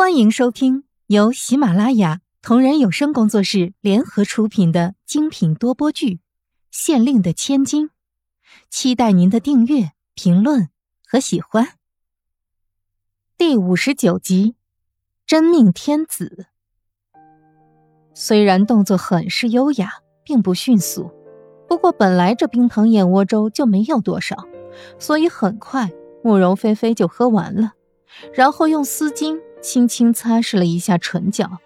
欢迎收听由喜马拉雅同人有声工作室联合出品的精品多播剧《县令的千金》，期待您的订阅、评论和喜欢。第五十九集，真命天子。虽然动作很是优雅，并不迅速，不过本来这冰糖燕窝粥就没有多少，所以很快慕容菲菲就喝完了，然后用丝巾。轻轻擦拭了一下唇角。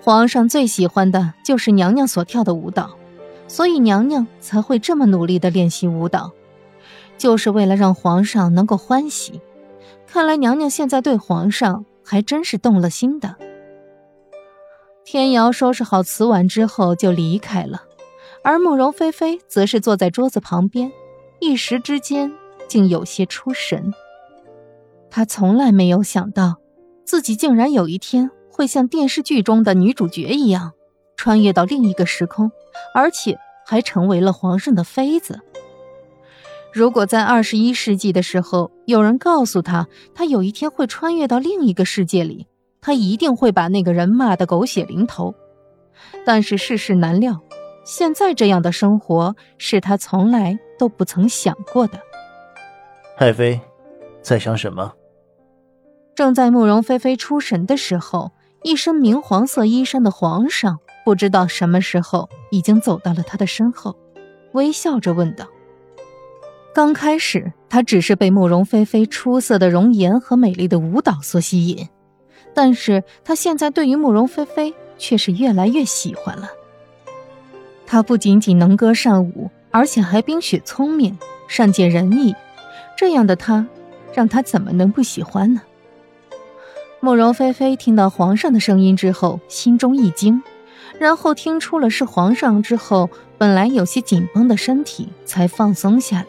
皇上最喜欢的就是娘娘所跳的舞蹈，所以娘娘才会这么努力的练习舞蹈，就是为了让皇上能够欢喜。看来娘娘现在对皇上还真是动了心的。天瑶收拾好瓷碗之后就离开了，而慕容菲菲则是坐在桌子旁边，一时之间竟有些出神。他从来没有想到，自己竟然有一天会像电视剧中的女主角一样，穿越到另一个时空，而且还成为了皇上的妃子。如果在二十一世纪的时候，有人告诉他，他有一天会穿越到另一个世界里，他一定会把那个人骂得狗血淋头。但是世事难料，现在这样的生活是他从来都不曾想过的。爱妃，在想什么？正在慕容菲菲出神的时候，一身明黄色衣衫的皇上不知道什么时候已经走到了他的身后，微笑着问道：“刚开始，他只是被慕容菲菲出色的容颜和美丽的舞蹈所吸引，但是他现在对于慕容菲菲却是越来越喜欢了。她不仅仅能歌善舞，而且还冰雪聪明，善解人意，这样的她，让他怎么能不喜欢呢？”慕容菲菲听到皇上的声音之后，心中一惊，然后听出了是皇上之后，本来有些紧绷的身体才放松下来，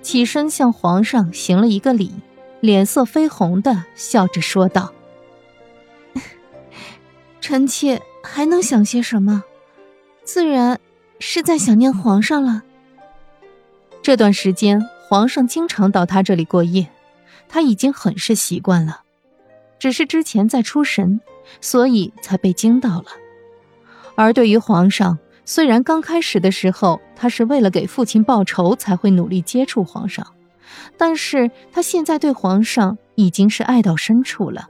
起身向皇上行了一个礼，脸色绯红的笑着说道：“臣妾还能想些什么？自然是在想念皇上了。这段时间，皇上经常到他这里过夜，他已经很是习惯了。”只是之前在出神，所以才被惊到了。而对于皇上，虽然刚开始的时候他是为了给父亲报仇才会努力接触皇上，但是他现在对皇上已经是爱到深处了，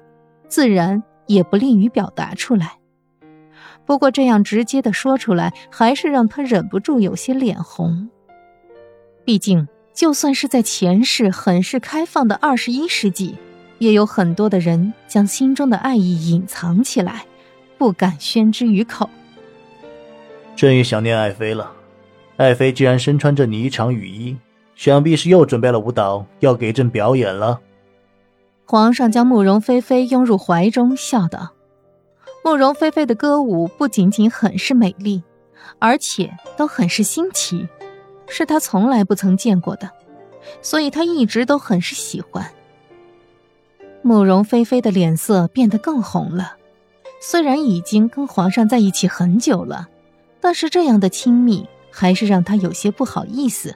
自然也不利于表达出来。不过这样直接的说出来，还是让他忍不住有些脸红。毕竟，就算是在前世很是开放的二十一世纪。也有很多的人将心中的爱意隐藏起来，不敢宣之于口。朕也想念爱妃了。爱妃既然身穿着霓裳羽衣，想必是又准备了舞蹈要给朕表演了。皇上将慕容菲菲拥入怀中，笑道：“慕容菲菲的歌舞不仅仅很是美丽，而且都很是新奇，是他从来不曾见过的，所以他一直都很是喜欢。”慕容菲菲的脸色变得更红了，虽然已经跟皇上在一起很久了，但是这样的亲密还是让她有些不好意思。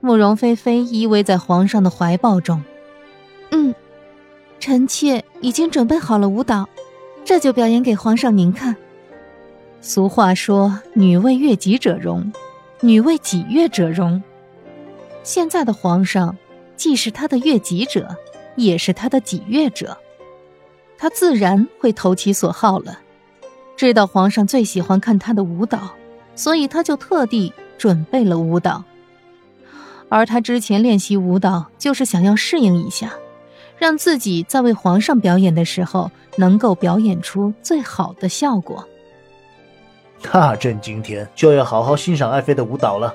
慕容菲菲依偎在皇上的怀抱中，嗯，臣妾已经准备好了舞蹈，这就表演给皇上您看。俗话说“女为悦己者容，女为己悦者容”，现在的皇上既是她的悦己者。也是他的己悦者，他自然会投其所好了。知道皇上最喜欢看他的舞蹈，所以他就特地准备了舞蹈。而他之前练习舞蹈，就是想要适应一下，让自己在为皇上表演的时候，能够表演出最好的效果。那朕今天就要好好欣赏爱妃的舞蹈了。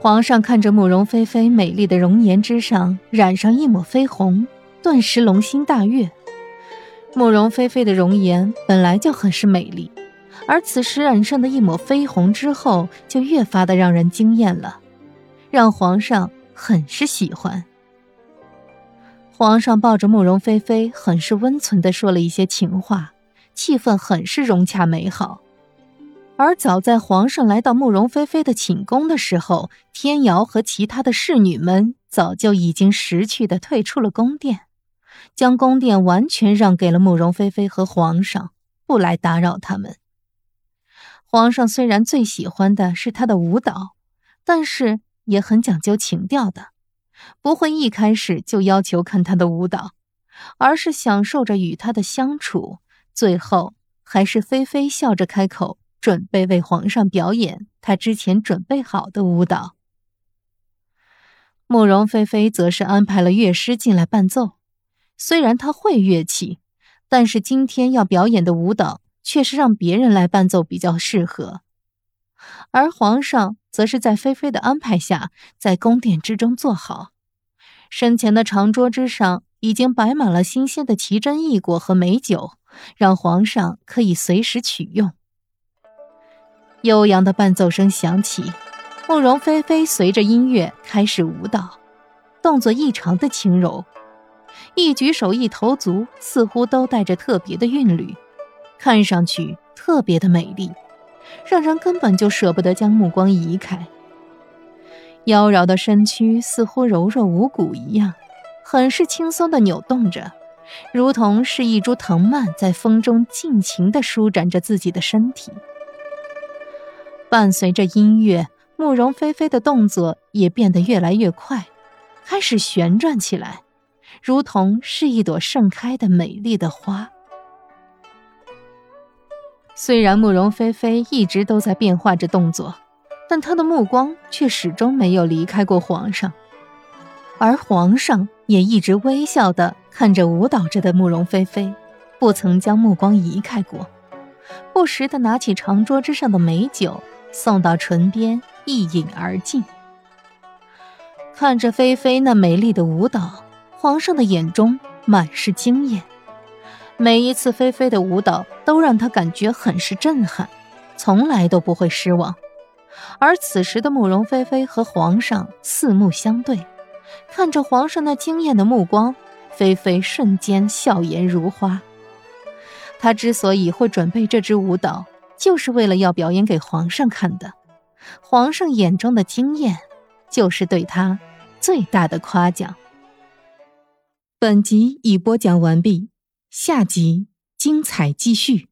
皇上看着慕容菲菲美丽的容颜之上染上一抹绯红，顿时龙心大悦。慕容菲菲的容颜本来就很是美丽，而此时染上的一抹绯红之后，就越发的让人惊艳了，让皇上很是喜欢。皇上抱着慕容菲菲，很是温存的说了一些情话，气氛很是融洽美好。而早在皇上来到慕容菲菲的寝宫的时候，天瑶和其他的侍女们早就已经识趣的退出了宫殿，将宫殿完全让给了慕容菲菲和皇上，不来打扰他们。皇上虽然最喜欢的是他的舞蹈，但是也很讲究情调的，不会一开始就要求看他的舞蹈，而是享受着与他的相处。最后，还是菲菲笑着开口，准备为皇上表演他之前准备好的舞蹈。慕容菲菲则是安排了乐师进来伴奏，虽然他会乐器，但是今天要表演的舞蹈。却是让别人来伴奏比较适合，而皇上则是在菲菲的安排下，在宫殿之中坐好。身前的长桌之上已经摆满了新鲜的奇珍异果和美酒，让皇上可以随时取用。悠扬的伴奏声响起，慕容菲菲随着音乐开始舞蹈，动作异常的轻柔，一举手一投足似乎都带着特别的韵律。看上去特别的美丽，让人根本就舍不得将目光移开。妖娆的身躯似乎柔弱无骨一样，很是轻松的扭动着，如同是一株藤蔓在风中尽情的舒展着自己的身体。伴随着音乐，慕容菲菲的动作也变得越来越快，开始旋转起来，如同是一朵盛开的美丽的花。虽然慕容菲菲一直都在变化着动作，但她的目光却始终没有离开过皇上，而皇上也一直微笑的看着舞蹈着的慕容菲菲，不曾将目光移开过，不时的拿起长桌之上的美酒送到唇边一饮而尽。看着菲菲那美丽的舞蹈，皇上的眼中满是惊艳。每一次菲菲的舞蹈都让他感觉很是震撼，从来都不会失望。而此时的慕容菲菲和皇上四目相对，看着皇上那惊艳的目光，菲菲瞬间笑颜如花。她之所以会准备这支舞蹈，就是为了要表演给皇上看的。皇上眼中的惊艳，就是对他最大的夸奖。本集已播讲完毕。下集精彩继续。